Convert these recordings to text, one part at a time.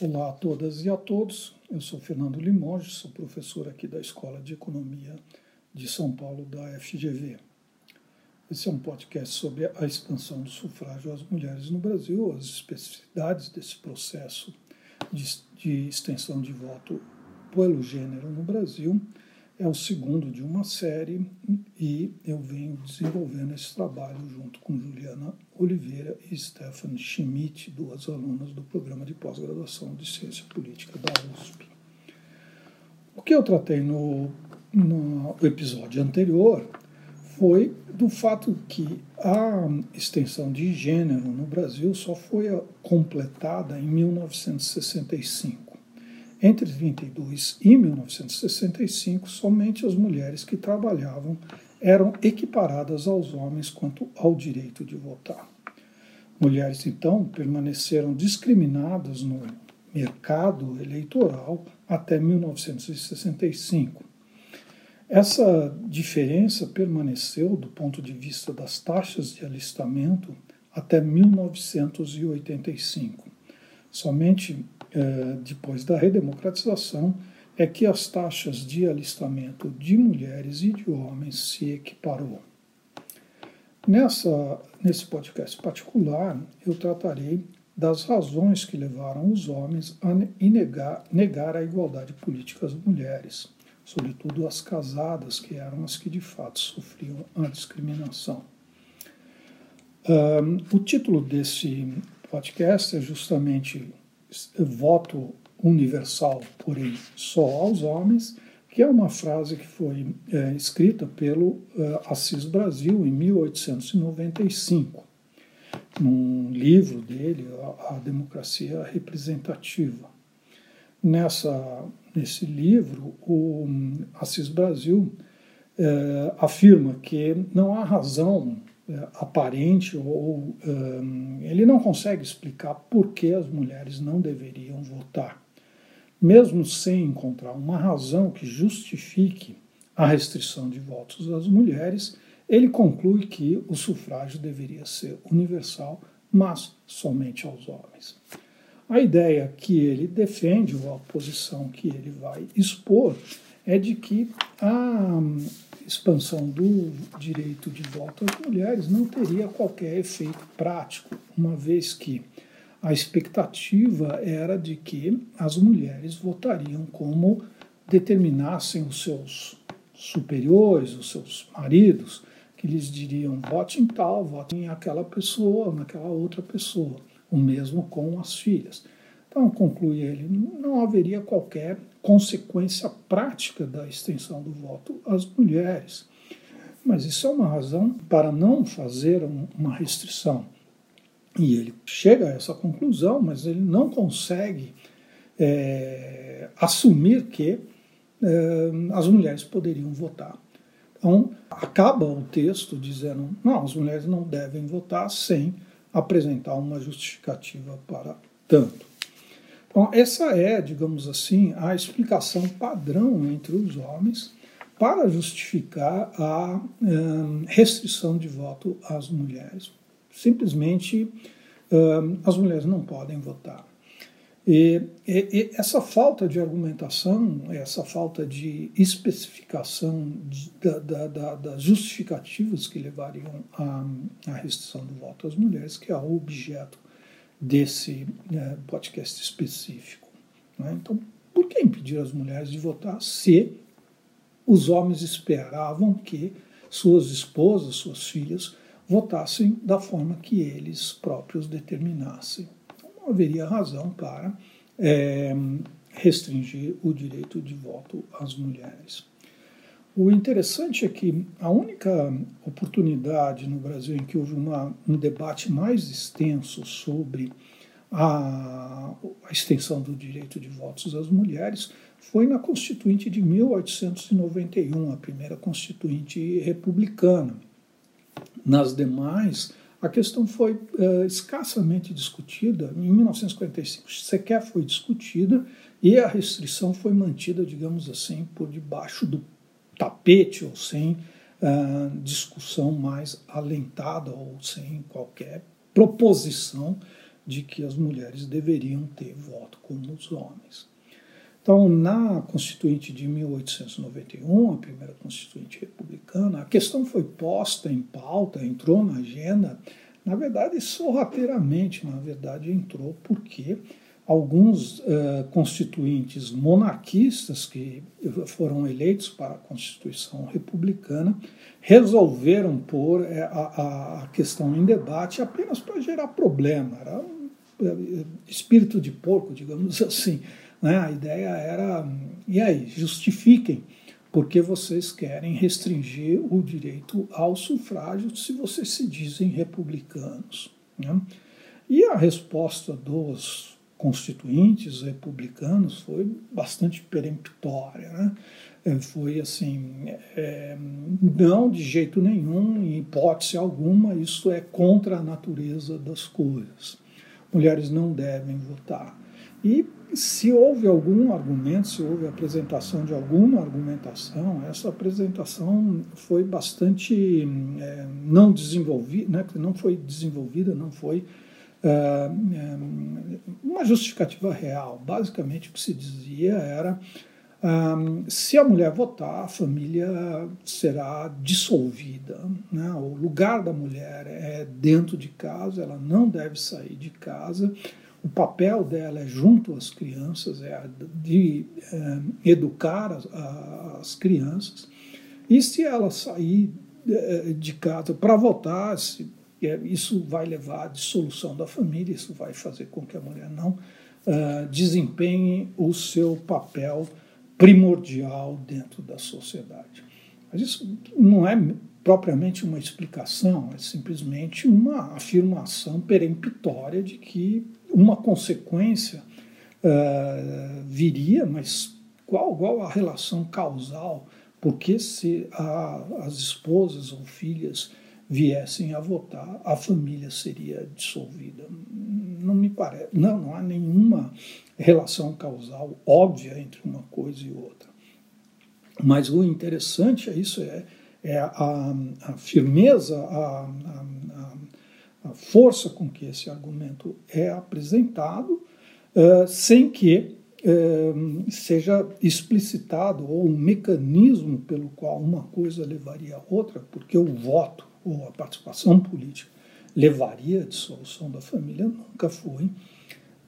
Olá a todas e a todos. Eu sou Fernando Limoges, sou professor aqui da Escola de Economia de São Paulo da FGV. Esse é um podcast sobre a expansão do sufrágio às mulheres no Brasil, as especificidades desse processo de, de extensão de voto pelo gênero no Brasil é o segundo de uma série e eu venho desenvolvendo esse trabalho junto com Juliana Oliveira e Stephanie Schmidt, duas alunas do programa de pós-graduação de Ciência Política da USP. O que eu tratei no, no episódio anterior foi do fato que a extensão de gênero no Brasil só foi completada em 1965. Entre 32 e 1965, somente as mulheres que trabalhavam eram equiparadas aos homens quanto ao direito de votar. Mulheres, então, permaneceram discriminadas no mercado eleitoral até 1965. Essa diferença permaneceu, do ponto de vista das taxas de alistamento, até 1985. Somente é, depois da redemocratização, é que as taxas de alistamento de mulheres e de homens se equiparou. Nessa, nesse podcast particular, eu tratarei das razões que levaram os homens a negar, negar a igualdade política às mulheres, sobretudo as casadas, que eram as que de fato sofriam a discriminação. Um, o título desse podcast é justamente voto universal, porém só aos homens, que é uma frase que foi é, escrita pelo é, Assis Brasil em 1895, num livro dele, A, a Democracia Representativa. Nessa, nesse livro, o Assis Brasil é, afirma que não há razão aparente ou um, ele não consegue explicar por que as mulheres não deveriam votar. Mesmo sem encontrar uma razão que justifique a restrição de votos às mulheres, ele conclui que o sufrágio deveria ser universal, mas somente aos homens. A ideia que ele defende, ou a posição que ele vai expor, é de que a expansão do direito de voto às mulheres não teria qualquer efeito prático, uma vez que a expectativa era de que as mulheres votariam como determinassem os seus superiores, os seus maridos, que lhes diriam vote em tal, vote em aquela pessoa, naquela outra pessoa, o mesmo com as filhas. Então, conclui ele, não haveria qualquer consequência prática da extensão do voto às mulheres. Mas isso é uma razão para não fazer uma restrição. E ele chega a essa conclusão, mas ele não consegue é, assumir que é, as mulheres poderiam votar. Então, acaba o texto dizendo: não, as mulheres não devem votar sem apresentar uma justificativa para tanto. Bom, essa é, digamos assim, a explicação padrão entre os homens para justificar a um, restrição de voto às mulheres. Simplesmente um, as mulheres não podem votar. E, e, e, essa falta de argumentação, essa falta de especificação de, da, da, das justificativas que levariam à, à restrição do voto às mulheres, que é o objeto desse né, podcast específico. Né? Então, por que impedir as mulheres de votar se os homens esperavam que suas esposas, suas filhas, votassem da forma que eles próprios determinassem? Então, não haveria razão para é, restringir o direito de voto às mulheres. O interessante é que a única oportunidade no Brasil em que houve uma, um debate mais extenso sobre a, a, extensão do direito de votos às mulheres foi na Constituinte de 1891, a primeira Constituinte republicana. Nas demais, a questão foi uh, escassamente discutida. Em 1945, sequer foi discutida e a restrição foi mantida, digamos assim, por debaixo do tapete ou sem uh, discussão mais alentada ou sem qualquer proposição de que as mulheres deveriam ter voto como os homens. Então, na Constituinte de 1891, a primeira Constituinte republicana, a questão foi posta em pauta, entrou na agenda, na verdade, sorrateiramente, na verdade, entrou porque alguns uh, constituintes monarquistas que foram eleitos para a Constituição republicana resolveram pôr eh, a, a questão em debate apenas para gerar problema. Era um eh, espírito de porco, digamos assim. Né? A ideia era, e aí, justifiquem porque vocês querem restringir o direito ao sufrágio se vocês se dizem republicanos. Né? E a resposta dos constituintes republicanos foi bastante peremptória. Né? É, foi assim: é, não, de jeito nenhum, em hipótese alguma, isso é contra a natureza das coisas. Mulheres não devem votar. E se houve algum argumento, se houve apresentação de alguma argumentação, essa apresentação foi bastante é, não desenvolvida, né, não foi desenvolvida, não foi é, é, uma justificativa real. Basicamente, o que se dizia era: se a mulher votar, a família será dissolvida. Né? O lugar da mulher é dentro de casa, ela não deve sair de casa. O papel dela é junto às crianças, é de é, educar as, as crianças. E se ela sair de casa para votar, se isso vai levar à dissolução da família, isso vai fazer com que a mulher não uh, desempenhe o seu papel primordial dentro da sociedade. Mas isso não é propriamente uma explicação, é simplesmente uma afirmação peremptória de que uma consequência uh, viria, mas qual, qual a relação causal? Porque se a, as esposas ou filhas viessem a votar, a família seria dissolvida. Não me parece, não, não há nenhuma relação causal óbvia entre uma coisa e outra. Mas o interessante é isso, é, é a, a firmeza, a, a, a, força com que esse argumento é apresentado, uh, sem que uh, seja explicitado ou um mecanismo pelo qual uma coisa levaria a outra, porque o voto ou a participação política levaria à dissolução da família nunca foi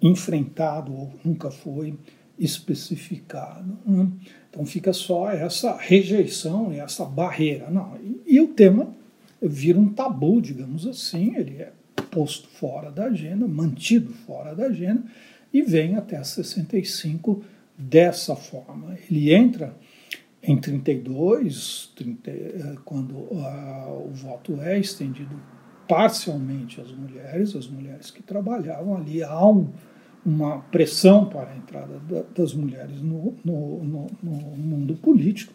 enfrentado ou nunca foi especificado. Né? Então fica só essa rejeição e essa barreira. Não, e, e, o tema vira um tabu, digamos assim, ele é posto fora da agenda, mantido fora da agenda e vem até 65 dessa forma. Ele entra em 32, 30, eh, quando uh, o voto é estendido parcialmente às mulheres, as mulheres que trabalhavam ali, há um, uma pressão para a entrada da, das mulheres no, no, no, no, mundo político,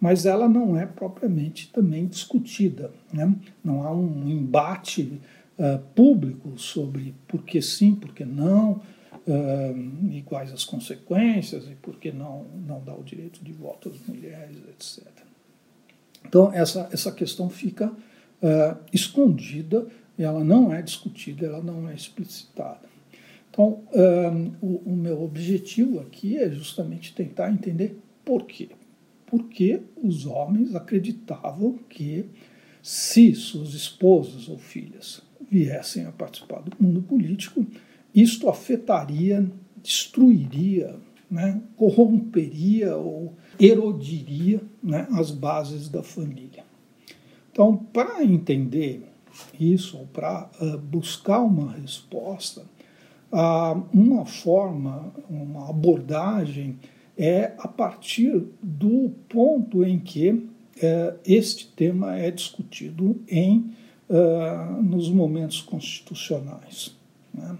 mas ela não é propriamente também discutida. Né? Não há um embate uh, público sobre por que sim, por que não, uh, e quais as consequências e por que não, não dar o direito de voto às mulheres, etc. Então, essa, essa questão fica uh, escondida, ela não é discutida, ela não é explicitada. Então, uh, o, o meu objetivo aqui é justamente tentar entender por quê. Porque os homens acreditavam que se suas esposas ou filhas viessem a participar do mundo político, isto afetaria, destruiria, né, corromperia ou erodiria né, as bases da família. Então, para entender isso, para uh, buscar uma resposta, uh, uma forma, uma abordagem é a partir do ponto em que uh, este tema é discutido em, uh, nos momentos constitucionais. Né?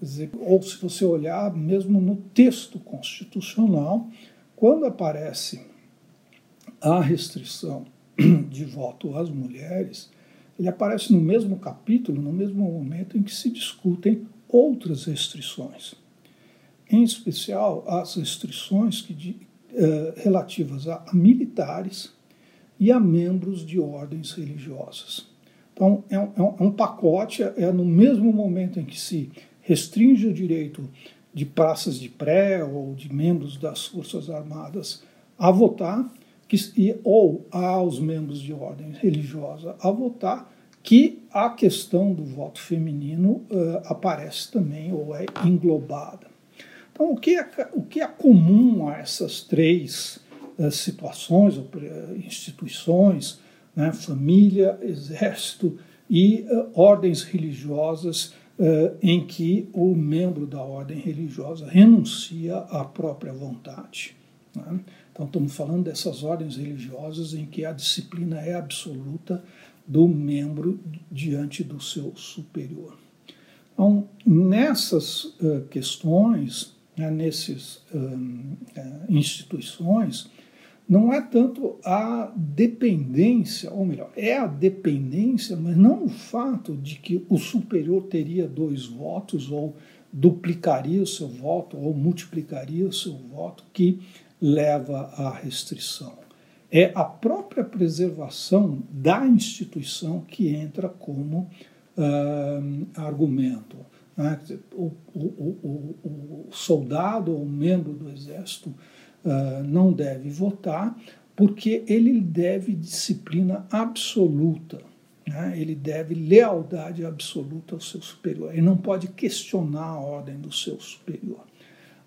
Dizer, ou se você olhar mesmo no texto constitucional, quando aparece a restrição de voto às mulheres, ele aparece no mesmo capítulo, no mesmo momento em que se discutem outras restrições. Em especial, as restrições que de, eh, relativas a, militares e a membros de ordens religiosas. Então, é um, é um, é pacote, é no mesmo momento em que se restringe o direito de praças de pré ou de membros das Forças Armadas a votar, que, ou aos membros de ordem religiosa a votar, que a questão do voto feminino uh, aparece também ou é englobada. Então, o que é, o que é comum a essas três uh, situações, ou, uh, instituições, né, família, exército e ordens religiosas, em que o membro da ordem religiosa renuncia à própria vontade? Né? Então, estamos falando dessas ordens religiosas em que a disciplina é absoluta do membro diante do seu superior. Então, nessas uh, questões, né, nessas uh, uh, instituições, não é tanto a dependência, ou melhor, é a dependência, mas não o fato de que o superior teria dois votos, ou duplicaria o seu voto, ou multiplicaria o seu voto, que leva à restrição é a própria preservação da instituição que entra como uh, argumento. Né? O, o, o, o, soldado ou membro do exército não deve votar porque ele deve disciplina absoluta. Né? Ele deve lealdade absoluta ao seu superior. Ele não pode questionar a ordem do seu superior.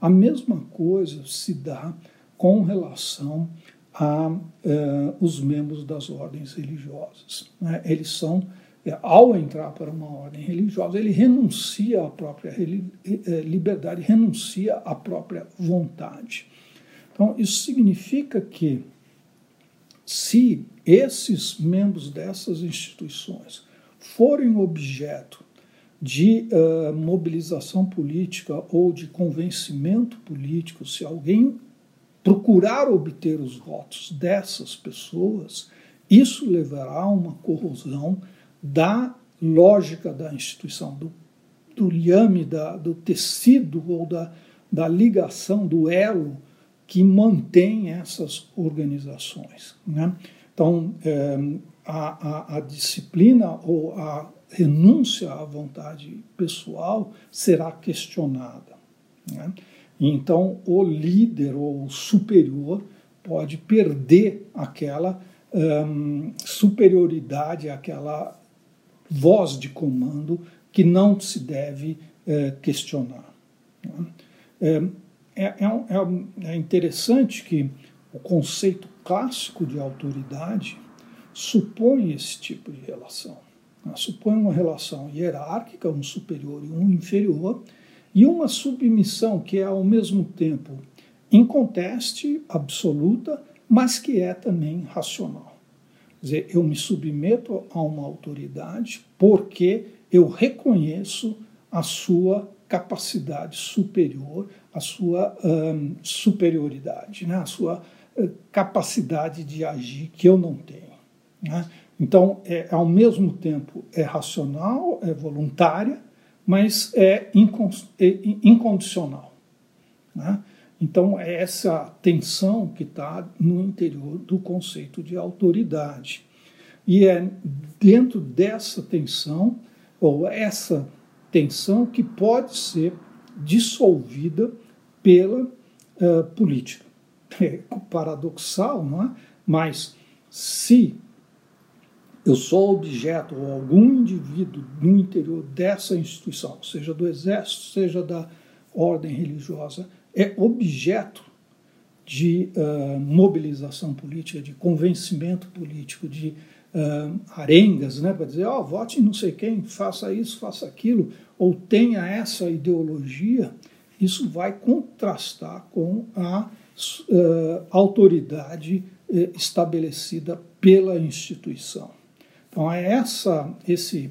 A mesma coisa se dá com relação a uh, os membros das ordens religiosas. Né? Eles são, é, ao entrar para uma ordem religiosa, ele renuncia à própria eh, liberdade, renuncia à própria vontade. Então, isso significa que, se esses membros dessas instituições forem objeto de uh, mobilização política ou de convencimento político, se alguém procurar obter os votos dessas pessoas, isso levará a uma corrosão da lógica da instituição, do, do liame, da, do tecido ou da, da ligação, do elo que mantém essas organizações. Né? Então, é, a, a, a disciplina ou a renúncia à vontade pessoal será questionada. Né? Então, o líder ou o superior pode perder aquela um, superioridade, aquela voz de comando que não se deve é, questionar. Né? É, é, é, é, interessante que o conceito clássico de autoridade supõe esse tipo de relação. Né? Supõe uma relação hierárquica, um superior e um inferior, e uma submissão que é ao mesmo tempo inconteste, absoluta, mas que é também racional. Quer dizer, eu me submeto a uma autoridade porque eu reconheço a sua capacidade superior, a sua um, superioridade, né? a sua uh, capacidade de agir que eu não tenho. Né? Então, é, ao mesmo tempo, é racional, é voluntária, mas é, é incondicional. Né? Então, é essa tensão que está no interior do conceito de autoridade. E é dentro dessa tensão, ou essa tensão, que pode ser dissolvida pela uh, política. É paradoxal, não é? Mas se eu sou objeto ou algum indivíduo no interior dessa instituição, seja do exército, seja da ordem religiosa, é objeto de uh, mobilização política, de convencimento político, de uh, arengas, né, para dizer, ó, oh, vote em não sei quem, faça isso, faça aquilo, ou tenha essa ideologia, isso vai contrastar com a uh, autoridade eh, estabelecida pela instituição. Então é essa, esse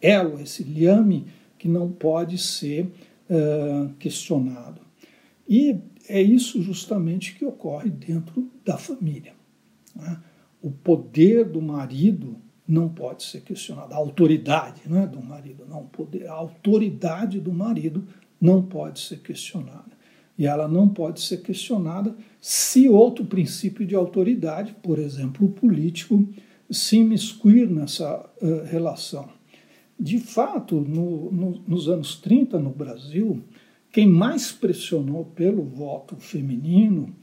elo, esse liame que não pode ser uh, questionado. E é isso justamente que ocorre dentro da família. Né? O poder do marido não pode ser questionado. A autoridade não é do marido, não. Poder, a autoridade do marido não pode ser questionada. E ela não pode ser questionada se outro princípio de autoridade, por exemplo, o político, se imiscuir nessa uh, relação. de fato, no, no, nos anos 30 no Brasil, quem mais pressionou pelo voto feminino, né,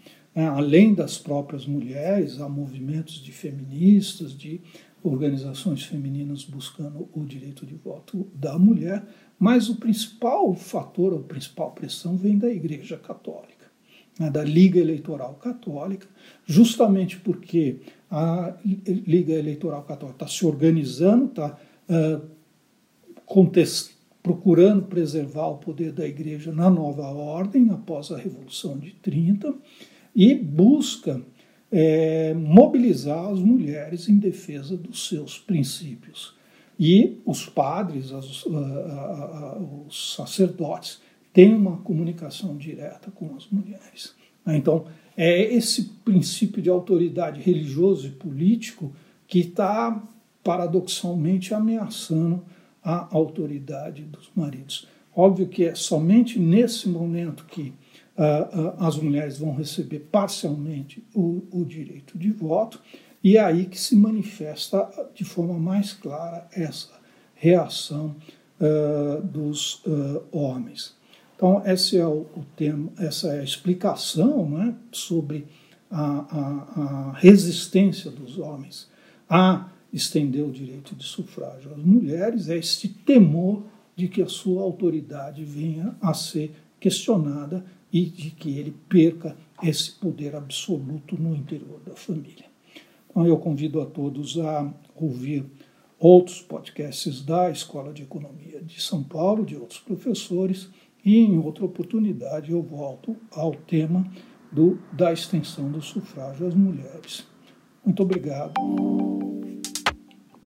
além das próprias mulheres, há movimentos de feministas, de organizações femininas buscando o direito de voto da mulher, mas o principal fator, a principal pressão vem da Igreja Católica, né, da Liga Eleitoral Católica, justamente porque a Liga Eleitoral Católica está se organizando, está uh, procurando preservar o poder da Igreja na nova ordem após a Revolução de 30 e busca é, mobilizar as mulheres em defesa dos seus princípios. E os padres, as, os sacerdotes, têm uma comunicação direta com as mulheres. Então, é esse princípio de autoridade religioso e político que está paradoxalmente ameaçando a autoridade dos maridos. Óbvio que é somente nesse momento que as mulheres vão receber parcialmente o, o, direito de voto, e é aí que se manifesta de forma mais clara essa reação uh, dos homens. Então, esse é o, o, tema, essa é a explicação né, sobre a, a, a resistência dos homens a estender o direito de sufrágio às mulheres, é este temor de que a sua autoridade venha a ser questionada e de que ele perca esse poder absoluto no interior da família. Então, eu convido a todos a ouvir outros podcasts da Escola de Economia de São Paulo, de outros professores, e em outra oportunidade eu volto ao tema do, da extensão do sufrágio às mulheres. Muito obrigado.